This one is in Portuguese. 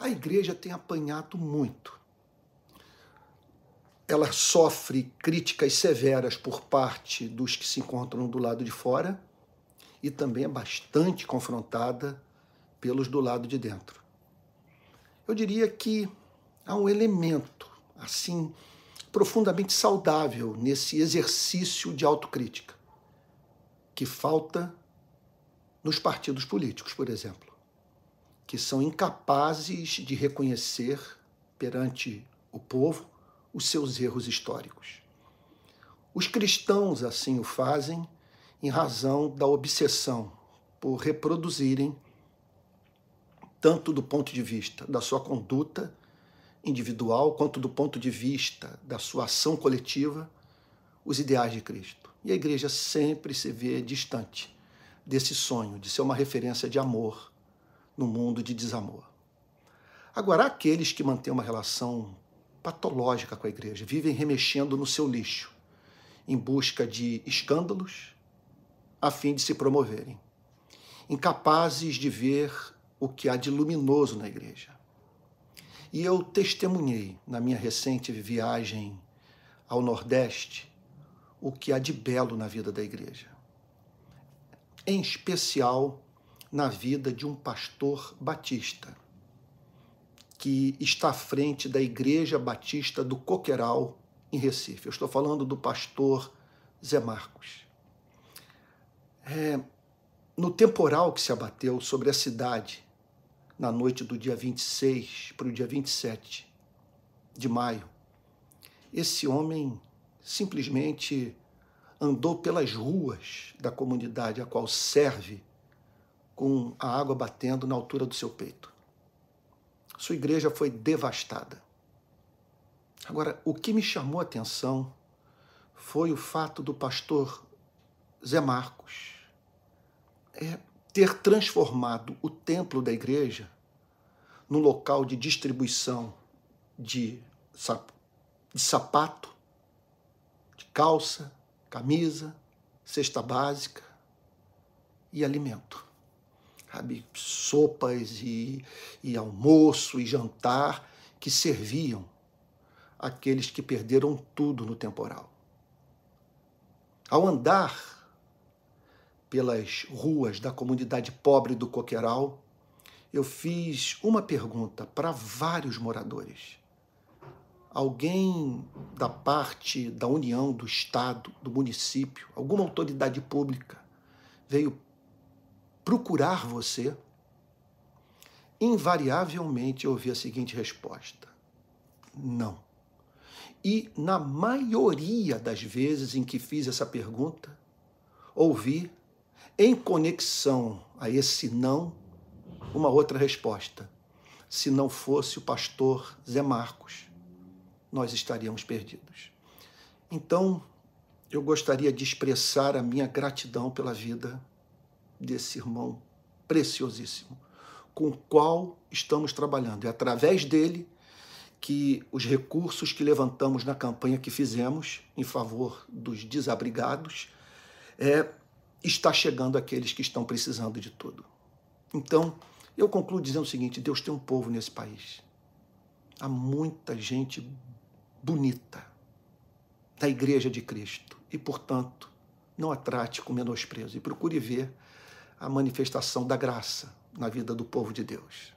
A igreja tem apanhado muito. Ela sofre críticas severas por parte dos que se encontram do lado de fora e também é bastante confrontada pelos do lado de dentro. Eu diria que há um elemento assim profundamente saudável nesse exercício de autocrítica que falta nos partidos políticos, por exemplo, que são incapazes de reconhecer perante o povo os seus erros históricos. Os cristãos assim o fazem em razão da obsessão por reproduzirem, tanto do ponto de vista da sua conduta individual, quanto do ponto de vista da sua ação coletiva, os ideais de Cristo. E a igreja sempre se vê distante desse sonho de ser uma referência de amor no mundo de desamor. Agora, aqueles que mantêm uma relação patológica com a igreja, vivem remexendo no seu lixo, em busca de escândalos, a fim de se promoverem, incapazes de ver o que há de luminoso na igreja. E eu testemunhei na minha recente viagem ao Nordeste o que há de belo na vida da igreja. Em especial na vida de um pastor batista, que está à frente da Igreja Batista do Coqueiral, em Recife. Eu estou falando do pastor Zé Marcos. É, no temporal que se abateu sobre a cidade na noite do dia 26 para o dia 27 de maio, esse homem simplesmente andou pelas ruas da comunidade a qual serve com a água batendo na altura do seu peito. Sua igreja foi devastada. Agora, o que me chamou a atenção foi o fato do pastor Zé Marcos é, ter transformado o templo da igreja no local de distribuição de, de sapato, de calça, camisa, cesta básica e alimento. Sabe, sopas e, e almoço e jantar que serviam aqueles que perderam tudo no temporal. Ao andar pelas ruas da comunidade pobre do Coqueiral, eu fiz uma pergunta para vários moradores. Alguém da parte da União, do Estado, do município, alguma autoridade pública veio procurar você? Invariavelmente eu ouvi a seguinte resposta: não. E na maioria das vezes em que fiz essa pergunta, ouvi em conexão a esse não, uma outra resposta. Se não fosse o pastor Zé Marcos, nós estaríamos perdidos. Então, eu gostaria de expressar a minha gratidão pela vida desse irmão preciosíssimo, com o qual estamos trabalhando. É através dele que os recursos que levantamos na campanha que fizemos em favor dos desabrigados é, está chegando àqueles que estão precisando de tudo. Então, eu concluo dizendo o seguinte: Deus tem um povo nesse país. Há muita gente bonita da Igreja de Cristo e, portanto, não a trate com menosprezo e procure ver a manifestação da graça na vida do povo de Deus.